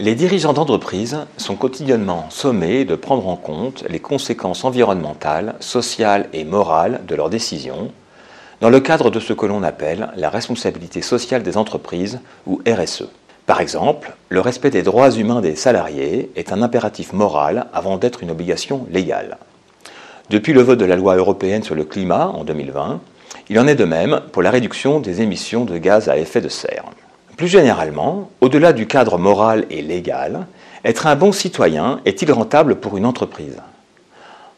Les dirigeants d'entreprise sont quotidiennement sommés de prendre en compte les conséquences environnementales, sociales et morales de leurs décisions dans le cadre de ce que l'on appelle la responsabilité sociale des entreprises ou RSE. Par exemple, le respect des droits humains des salariés est un impératif moral avant d'être une obligation légale. Depuis le vote de la loi européenne sur le climat en 2020, il en est de même pour la réduction des émissions de gaz à effet de serre. Plus généralement, au-delà du cadre moral et légal, être un bon citoyen est-il rentable pour une entreprise?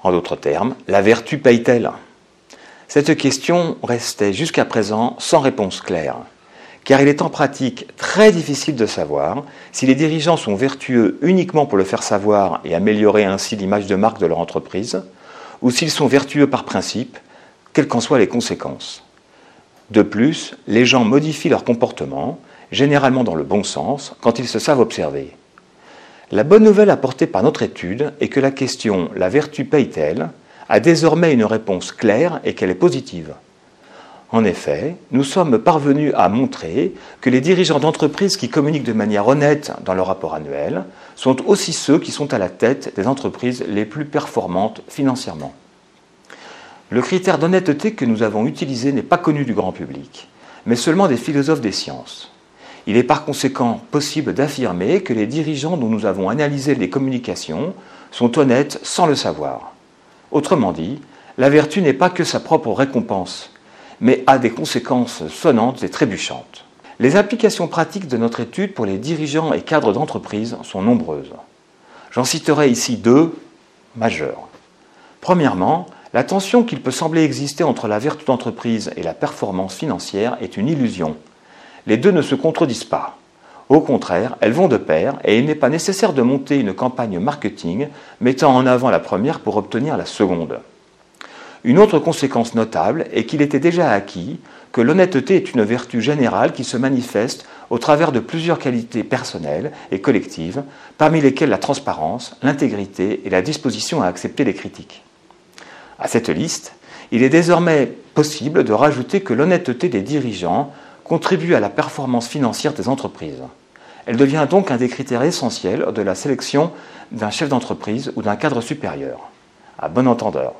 En d'autres termes, la vertu paye-t-elle? Cette question restait jusqu'à présent sans réponse claire, car il est en pratique très difficile de savoir si les dirigeants sont vertueux uniquement pour le faire savoir et améliorer ainsi l'image de marque de leur entreprise, ou s'ils sont vertueux par principe, quelles qu'en soient les conséquences. De plus, les gens modifient leur comportement, généralement dans le bon sens, quand ils se savent observer. La bonne nouvelle apportée par notre étude est que la question La vertu paye-t-elle? a désormais une réponse claire et qu'elle est positive. En effet, nous sommes parvenus à montrer que les dirigeants d'entreprises qui communiquent de manière honnête dans leur rapport annuel sont aussi ceux qui sont à la tête des entreprises les plus performantes financièrement. Le critère d'honnêteté que nous avons utilisé n'est pas connu du grand public, mais seulement des philosophes des sciences. Il est par conséquent possible d'affirmer que les dirigeants dont nous avons analysé les communications sont honnêtes sans le savoir. Autrement dit, la vertu n'est pas que sa propre récompense, mais a des conséquences sonnantes et trébuchantes. Les applications pratiques de notre étude pour les dirigeants et cadres d'entreprise sont nombreuses. J'en citerai ici deux majeures. Premièrement, la tension qu'il peut sembler exister entre la vertu d'entreprise et la performance financière est une illusion les deux ne se contredisent pas. Au contraire, elles vont de pair et il n'est pas nécessaire de monter une campagne marketing mettant en avant la première pour obtenir la seconde. Une autre conséquence notable est qu'il était déjà acquis que l'honnêteté est une vertu générale qui se manifeste au travers de plusieurs qualités personnelles et collectives, parmi lesquelles la transparence, l'intégrité et la disposition à accepter les critiques. À cette liste, il est désormais possible de rajouter que l'honnêteté des dirigeants contribue à la performance financière des entreprises. Elle devient donc un des critères essentiels de la sélection d'un chef d'entreprise ou d'un cadre supérieur. À bon entendeur.